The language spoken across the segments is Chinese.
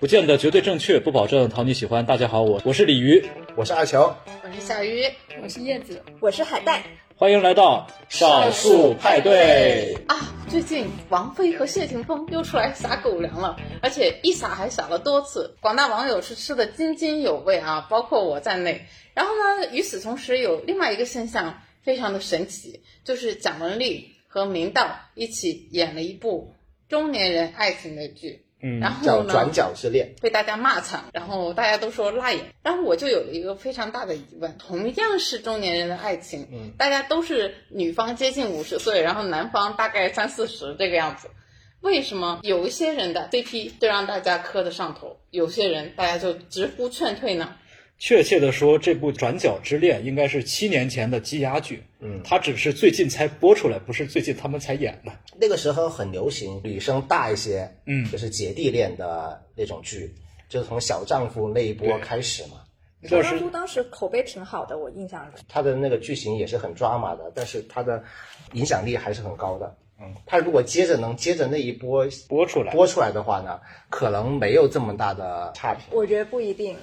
不见得绝对正确，不保证讨你喜欢。大家好，我我是鲤鱼，我是阿乔，我是小鱼，我是叶子，我是海带。欢迎来到少数派对啊！最近王菲和谢霆锋又出来撒狗粮了，而且一撒还撒了多次，广大网友是吃的津津有味啊，包括我在内。然后呢，与此同时有另外一个现象非常的神奇，就是蒋雯丽和明道一起演了一部中年人爱情的剧。嗯，然后叫转角之恋，被大家骂惨，然后大家都说辣眼，然后我就有了一个非常大的疑问：同样是中年人的爱情，嗯，大家都是女方接近五十岁，然后男方大概三四十这个样子，为什么有一些人的 CP 就让大家磕得上头，有些人大家就直呼劝退呢？确切的说，这部《转角之恋》应该是七年前的积压剧，嗯，它只是最近才播出来，不是最近他们才演的。那个时候很流行女生大一些，嗯，就是姐弟恋的那种剧，就是从小丈夫那一波开始嘛。小丈夫当时口碑挺好的，我印象里。他的那个剧情也是很抓马的，但是他的影响力还是很高的。嗯，他如果接着能接着那一波播出来播出来的话呢，可能没有这么大的差评。我觉得不一定。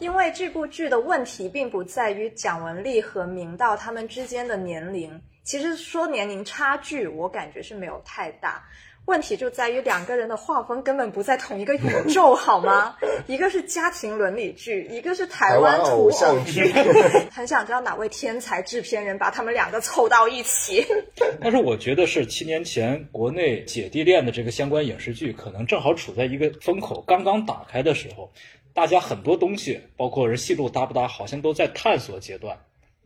因为这部剧的问题并不在于蒋雯丽和明道他们之间的年龄，其实说年龄差距，我感觉是没有太大。问题就在于两个人的画风根本不在同一个宇宙，好吗？一个是家庭伦理剧，一个是台湾土偶像剧。很想知道哪位天才制片人把他们两个凑到一起。但是我觉得是七年前国内姐弟恋的这个相关影视剧，可能正好处在一个风口刚刚打开的时候。大家很多东西，包括人戏路搭不搭，好像都在探索阶段。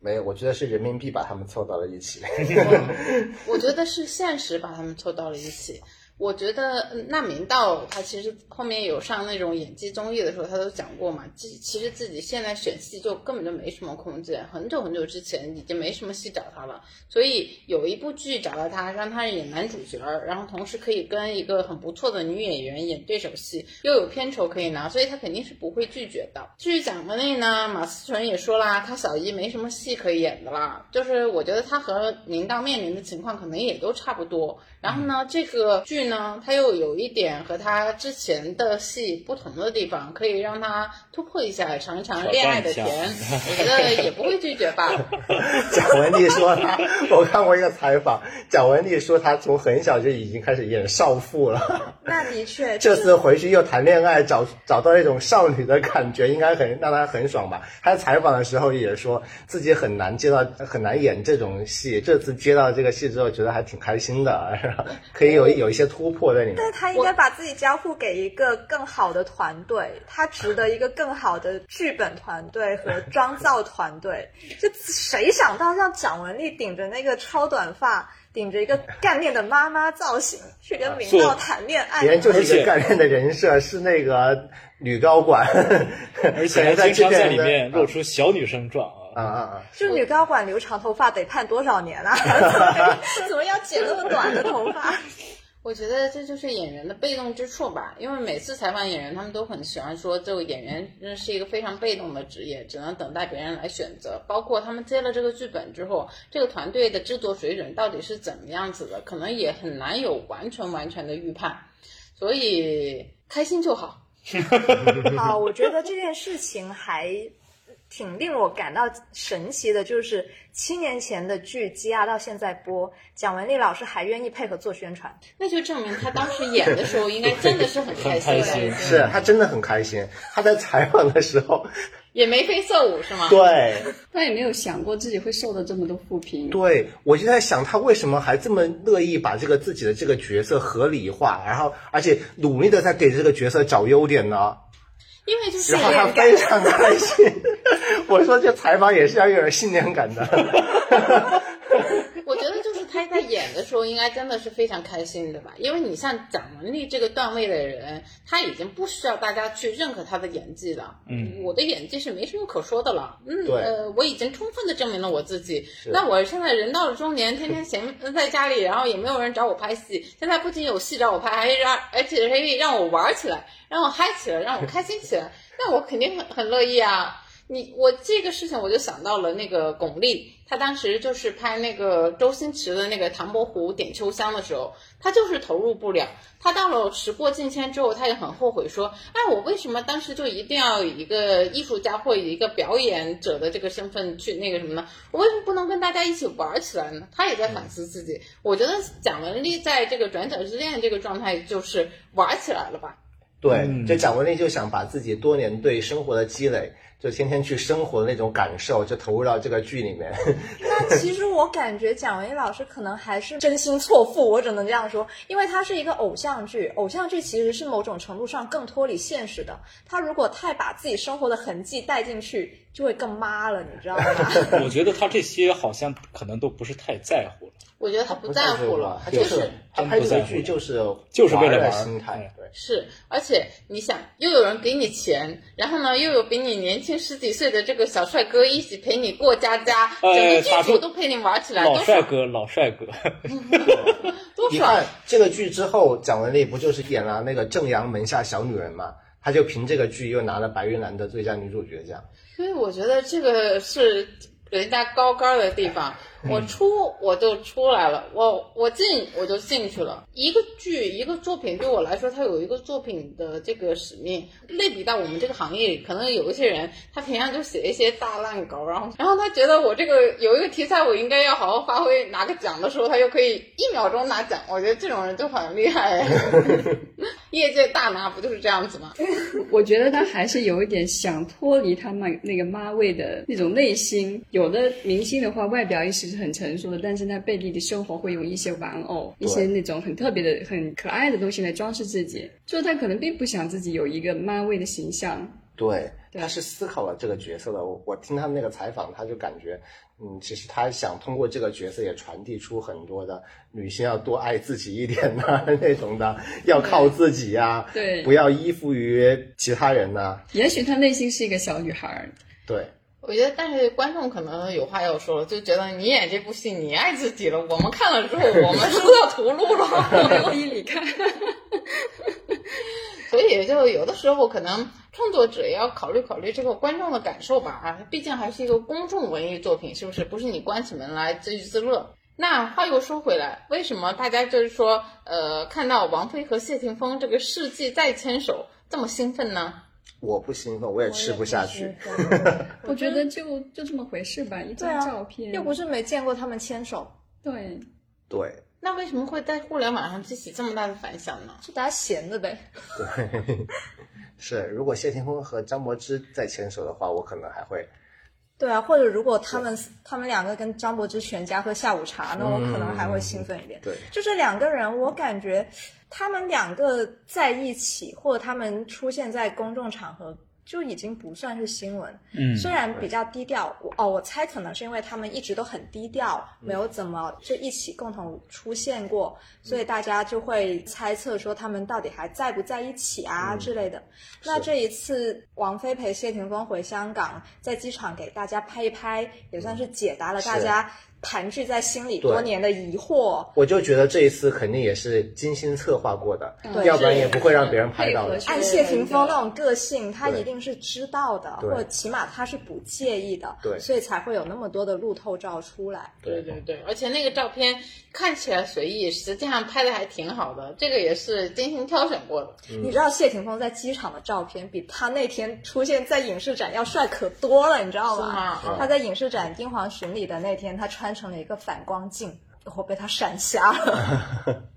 没有，我觉得是人民币把他们凑到了一起。我觉得是现实把他们凑到了一起。我觉得那明道他其实后面有上那种演技综艺的时候，他都讲过嘛。其其实自己现在选戏就根本就没什么空间，很久很久之前已经没什么戏找他了。所以有一部剧找到他，让他演男主角，然后同时可以跟一个很不错的女演员演对手戏，又有片酬可以拿，所以他肯定是不会拒绝的。至于蒋雯丽呢，马思纯也说啦，他小姨没什么戏可以演的啦。就是我觉得他和明道面临的情况可能也都差不多。然后呢，这个剧呢，它又有一点和他之前的戏不同的地方，可以让他突破一下，尝一尝恋爱的甜，我觉得也不会拒绝吧。蒋雯丽说他，我看过一个采访，蒋雯丽说她从很小就已经开始演少妇了。那的确，这次回去又谈恋爱，找找到一种少女的感觉，应该很让她很爽吧？她采访的时候也说自己很难接到，很难演这种戏，这次接到这个戏之后，觉得还挺开心的。可以有有一些突破在里面，但他应该把自己交付给一个更好的团队，他值得一个更好的剧本团队和妆造团队。就谁想到让蒋雯丽顶着那个超短发，顶着一个干练的妈妈造型去跟明道谈恋爱？别人就是一个干练的人设，是那个女高管，而且 还经常在里面露出小女生状。啊啊啊啊！就女高管留长头发得判多少年啊？怎么要剪那么短的头发？我觉得这就是演员的被动之处吧。因为每次采访演员，他们都很喜欢说，这个演员是一个非常被动的职业，只能等待别人来选择。包括他们接了这个剧本之后，这个团队的制作水准到底是怎么样子的，可能也很难有完全完全的预判。所以开心就好。啊，我觉得这件事情还。挺令我感到神奇的，就是七年前的剧积压到现在播，蒋雯丽老师还愿意配合做宣传，那就证明她当时演的时候应该真的是很开心。是她真的很开心，她在采访的时候 也眉飞色舞，是吗？对，她也没有想过自己会受到这么多负评。对，我就在想，她为什么还这么乐意把这个自己的这个角色合理化，然后而且努力的在给这个角色找优点呢？因为就是，然后他非常开心。我说这采访也是要有点信念感的。我觉得就是他在演的时候，应该真的是非常开心的吧？因为你像蒋雯丽这个段位的人，他已经不需要大家去认可他的演技了。嗯，我的演技是没什么可说的了。嗯，呃，我已经充分的证明了我自己。那我现在人到了中年，天天闲在家里，然后也没有人找我拍戏。现在不仅有戏找我拍，还让而且可以让我玩起来，让我嗨起来，让我开心起来。那我肯定很很乐意啊。你我这个事情我就想到了那个巩俐，她当时就是拍那个周星驰的那个《唐伯虎点秋香》的时候，她就是投入不了。她到了时过境迁之后，她也很后悔，说：“哎，我为什么当时就一定要以一个艺术家或以一个表演者的这个身份去那个什么呢？我为什么不能跟大家一起玩起来呢？”她也在反思自己。我觉得蒋雯丽在这个转角之恋这个状态就是玩起来了吧。对，嗯就蒋雯丽就想把自己多年对生活的积累，就天天去生活的那种感受，就投入到这个剧里面。那其实我感觉蒋雯丽老师可能还是真心错付，我只能这样说，因为它是一个偶像剧，偶像剧其实是某种程度上更脱离现实的。他如果太把自己生活的痕迹带进去，就会更妈了，你知道吗？我觉得他这些好像可能都不是太在乎了。我觉得他不在乎了，就他就是他真拍这个剧就是就是为了心态哎。对，是，而且你想，又有人给你钱，然后呢，又有比你年轻十几岁的这个小帅哥一起陪你过家家，整哎个剧组都陪你玩起来，老帅哥，老帅哥，多爽你看！这个剧之后，蒋雯丽不就是演了那个正阳门下小女人嘛？她就凭这个剧又拿了白玉兰的最佳女主角奖。所以我觉得这个是人家高杆的地方。我出我就出来了，我我进我就进去了。一个剧一个作品对我来说，它有一个作品的这个使命。类比到我们这个行业里，可能有一些人他平常就写一些大烂稿，然后然后他觉得我这个有一个题材，我应该要好好发挥，拿个奖的时候，他又可以一秒钟拿奖。我觉得这种人就很厉害。业界大拿不就是这样子吗？我觉得他还是有一点想脱离他那那个妈味的那种内心。有的明星的话，外表意识是很成熟的，但是他背地里生活会用一些玩偶、一些那种很特别的、很可爱的东西来装饰自己。就是他可能并不想自己有一个妈味的形象。对，他是思考了这个角色的。我我听他们那个采访，他就感觉，嗯，其实他想通过这个角色也传递出很多的女性要多爱自己一点呐、那种的，要靠自己呀、对不要依附于其他人呐、也许他内心是一个小女孩儿，对，我觉得，但是观众可能有话要说了，就觉得你演这部戏你爱自己了，我们看了之后，我们收到屠戮了。可以离开。所以，就有的时候可能创作者也要考虑考虑这个观众的感受吧。啊，毕竟还是一个公众文艺作品，是不是？不是你关起门来自娱自乐。那话又说回来，为什么大家就是说，呃，看到王菲和谢霆锋这个世纪再牵手这么兴奋呢？我不兴奋，我也吃不下去。我 觉得就就这么回事吧，一张照片，又不是没见过他们牵手，对。对那为什么会在互联网上激起这么大的反响呢？就大家闲的呗。对，是。如果谢霆锋和张柏芝再牵手的话，我可能还会。对啊，或者如果他们他们两个跟张柏芝全家喝下午茶，那我可能还会兴奋一点。对，就这两个人，我感觉他们两个在一起，或者他们出现在公众场合，就已经不算是新闻。嗯虽然比较低调，我哦，我猜可能是因为他们一直都很低调，没有怎么就一起共同出现过，所以大家就会猜测说他们到底还在不在一起啊之类的。那这一次王菲陪谢霆锋回香港，在机场给大家拍一拍，也算是解答了大家盘踞在心里多年的疑惑。我就觉得这一次肯定也是精心策划过的，对。要不然也不会让别人拍到按谢霆锋那种个性，他一定是知道的，或者起码他是不介意的，对。所以才会有那么多的路透照出来。对。对对，而且那个照片看起来随意，实际上拍的还挺好的，这个也是精心挑选过的。嗯。你知道谢霆锋在机场的照片比他那天出现在影视展要帅可多了，你知道吗？他在影视展英皇巡礼的那天，他穿成了一个反光镜，我被他闪瞎了。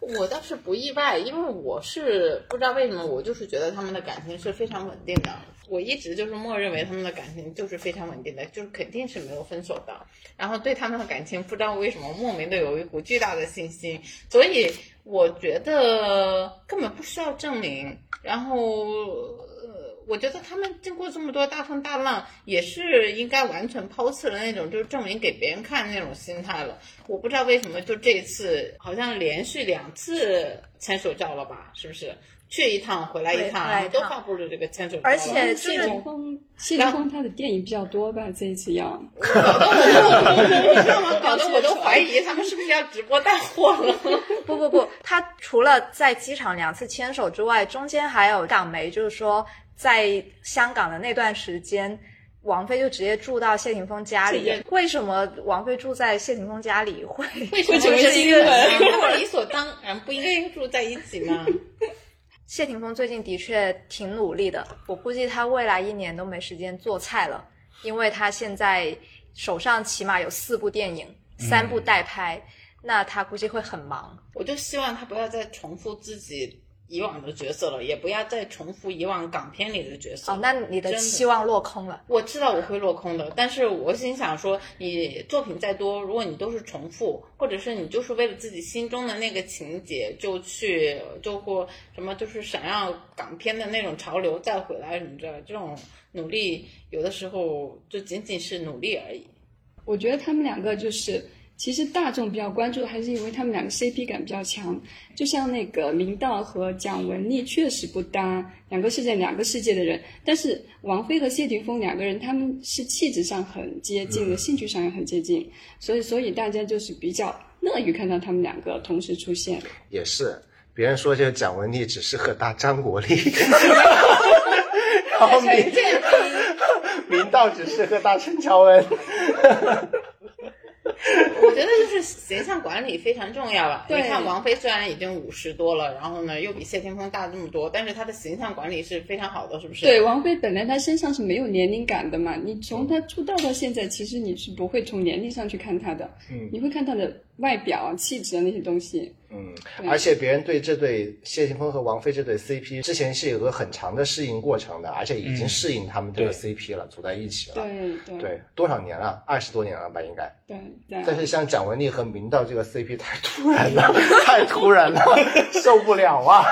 我倒是不意外，因为我是不知道为什么，我就是觉得他们的感情是非常稳定的。我一直就是默认为他们的感情就是非常稳定的，就是肯定是没有分手的。然后对他们的感情，不知道为什么莫名的有一股巨大的信心，所以我觉得根本不需要证明。然后，我觉得他们经过这么多大风大浪，也是应该完全抛弃了那种就是证明给别人看那种心态了。我不知道为什么就这一次好像连续两次牵手照了吧？是不是？去一趟回来一趟，一趟都发布了这个牵手照。而且谢霆锋，谢霆锋他的电影比较多吧？这一次要搞得我，你知道吗？搞得我都怀疑他们是不是要直播带货了。不不不，他除了在机场两次牵手之外，中间还有港媒就是说。在香港的那段时间，王菲就直接住到谢霆锋家里。为什么王菲住在谢霆锋家里会？为什么什么是新闻他们理所当然不应该住在一起吗？谢霆锋最近的确挺努力的，我估计他未来一年都没时间做菜了，因为他现在手上起码有四部电影，三部待拍，那他估计会很忙。我就希望他不要再重复自己以往的角色了，也不要再重复以往港片里的角色。哦，那你的真的期望落空了。我知道我会落空的，但是我心想说，你作品再多，如果你都是重复，或者是你就是为了自己心中的那个情节就去，就或什么就是想要港片的那种潮流再回来什么的，这种努力有的时候就仅仅是努力而已。我觉得他们两个就是，其实大众比较关注的，还是因为他们两个 CP 感比较强。就像那个明道和蒋雯丽确实不搭，两个是在两个世界的人。但是王菲和谢霆锋两个人，他们是气质上很接近的，兴趣上也很接近，所以所以大家就是比较乐于看到他们两个同时出现。也是，别人说这个蒋雯丽只适合搭张国立，然后明 明道只适合搭陈乔恩。我觉得就是形象管理非常重要了。你看王菲虽然已经五十多了，然后呢又比谢霆锋大这么多，但是她的形象管理是非常好的，是不是？对，王菲本来她身上是没有年龄感的嘛，你从她出道到现在，其实你是不会从年龄上去看她的，嗯你会看她的外表啊、气质啊那些东西。嗯，而且别人对这对谢霆锋和王菲这对 CP 之前是有个很长的适应过程的，而且已经适应他们这个 CP 了，组在一起了。对对对，多少年了？二十多年了吧，应该。对对。但是像蒋雯丽和明道这个 CP 太突然了，太突然了，受不了啊！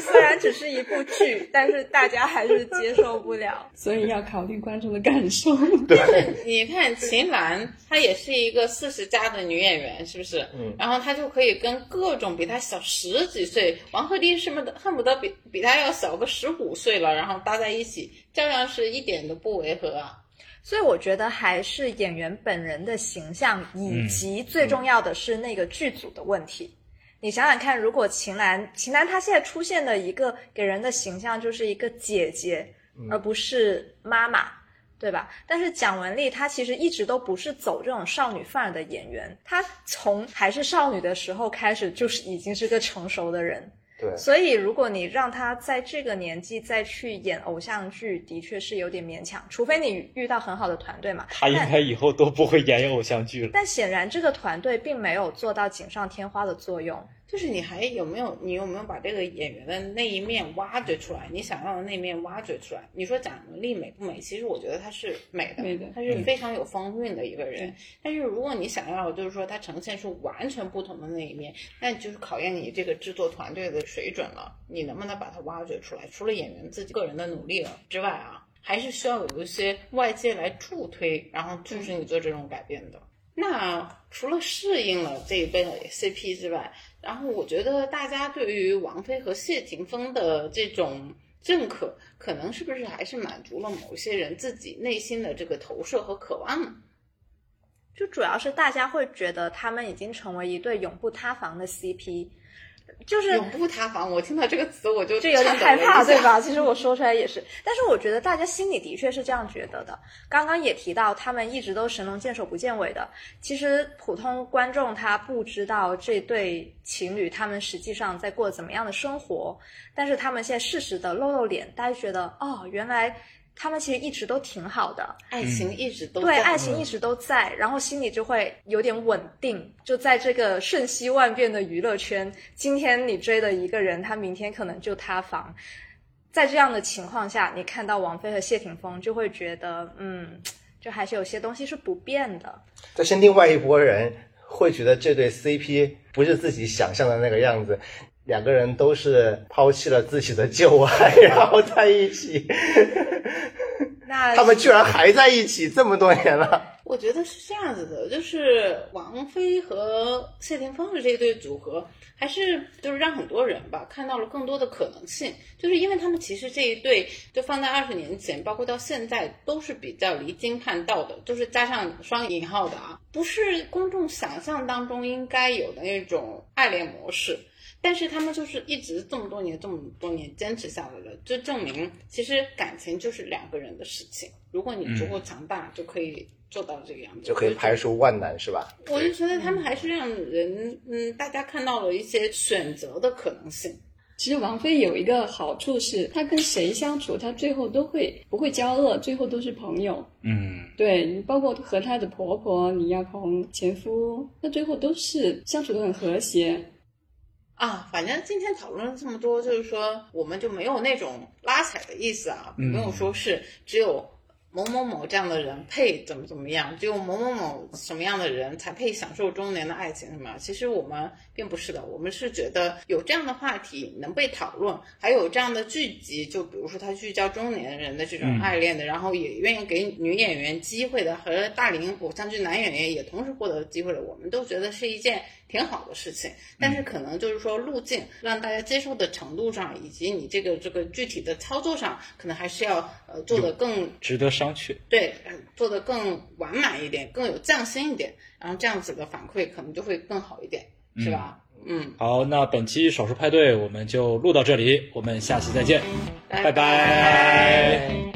虽然只是一部剧，但是大家还是接受不了。所以要考虑观众的感受。对你看秦岚，她也是一个四十加的女演员，是不是？嗯然后她就可以跟各种比他小十几岁，王鹤棣是不是恨不得比比他要小个十五岁了，然后搭在一起，照样是一点都不违和啊。所以我觉得还是演员本人的形象，以及最重要的是那个剧组的问题。你想想看，如果秦岚，秦岚她现在出现的一个给人的形象就是一个姐姐，而不是妈妈，对吧？但是蒋雯丽她其实一直都不是走这种少女范儿的演员，她从还是少女的时候开始就是已经是个成熟的人。对，所以，如果你让她在这个年纪再去演偶像剧，的确是有点勉强。除非你遇到很好的团队嘛。她应该以后都不会 演偶像剧了。但显然这个团队并没有做到锦上添花的作用。就是你还有没有你有没有把这个演员的那一面挖掘出来？你想要的那一面挖掘出来？你说蒋雯丽美不美？其实我觉得她是美的，美的她是非常有风韵的一个人。但是如果你想要就是说她呈现出完全不同的那一面，那就是考验你这个制作团队的水准了。你能不能把它挖掘出来？除了演员自己个人的努力了之外啊，还是需要有一些外界来助推，然后促使你做这种改变的。那除了适应了这一对 CP 之外，然后我觉得大家对于王菲和谢霆锋的这种认可，可能是不是还是满足了某些人自己内心的这个投射和渴望呢？就主要是大家会觉得他们已经成为一对永不塌房的 CP，就是永不塌房，我听到这个词我就就有点害怕，对？吧？其实我说出来也是，但是我觉得大家心里的确是这样觉得的。刚刚也提到，他们一直都神龙见首不见尾的。其实普通观众他不知道这对情侣他们实际上在过怎么样的生活，但是他们现在适时的露露脸，大家觉得哦，原来他们其实一直都挺好的。爱情一直都对，爱情一直都在，然后心里就会有点稳定，就在这个瞬息万变的娱乐圈，今天你追的一个人，他明天可能就塌房。在这样的情况下，你看到王菲和谢霆锋，就会觉得，嗯，就还是有些东西是不变的。但是另外一拨人会觉得这对 CP 不是自己想象的那个样子，两个人都是抛弃了自己的旧爱，然后在一起，那他们居然还在一起这么多年了。我觉得是这样子的，就是王菲和谢霆锋的这对组合，还是就是让很多人吧看到了更多的可能性，就是因为他们其实这一对就放在二十年前，包括到现在都是比较离经叛道的，就是加上双引号的啊，不是公众想象当中应该有的那种爱恋模式。但是他们就是一直这么多年这么多年坚持下来了，就证明其实感情就是两个人的事情。如果你足够强大，就可以做到这个样子，就可以排除万难，是吧？我就觉得他们还是让人嗯，大家看到了一些选择的可能性。其实王菲有一个好处是，她跟谁相处，她最后都会不会交恶，最后都是朋友。嗯，对，包括和她的婆婆李亚鹏前夫，那最后都是相处的很和谐。啊，反正今天讨论了这么多，就是说我们就没有那种拉踩的意思啊，没有说是只有。某某某这样的人配怎么怎么样？只有某某某什么样的人才配享受中年的爱情？什么？其实我们并不是的，我们是觉得有这样的话题能被讨论，还有这样的剧集，就比如说他聚焦中年人的这种爱恋的，然后也愿意给女演员机会的，和大龄偶像剧男演员也同时获得机会的，我们都觉得是一件。挺好的事情，但是可能就是说路径让大家接受的程度上，以及你这个这个具体的操作上，可能还是要呃做的更值得商榷。对，做的更完满一点，更有匠心一点，然后这样子的反馈可能就会更好一点，是吧？嗯。好，那本期少数派对我们就录到这里，我们下期再见，拜拜。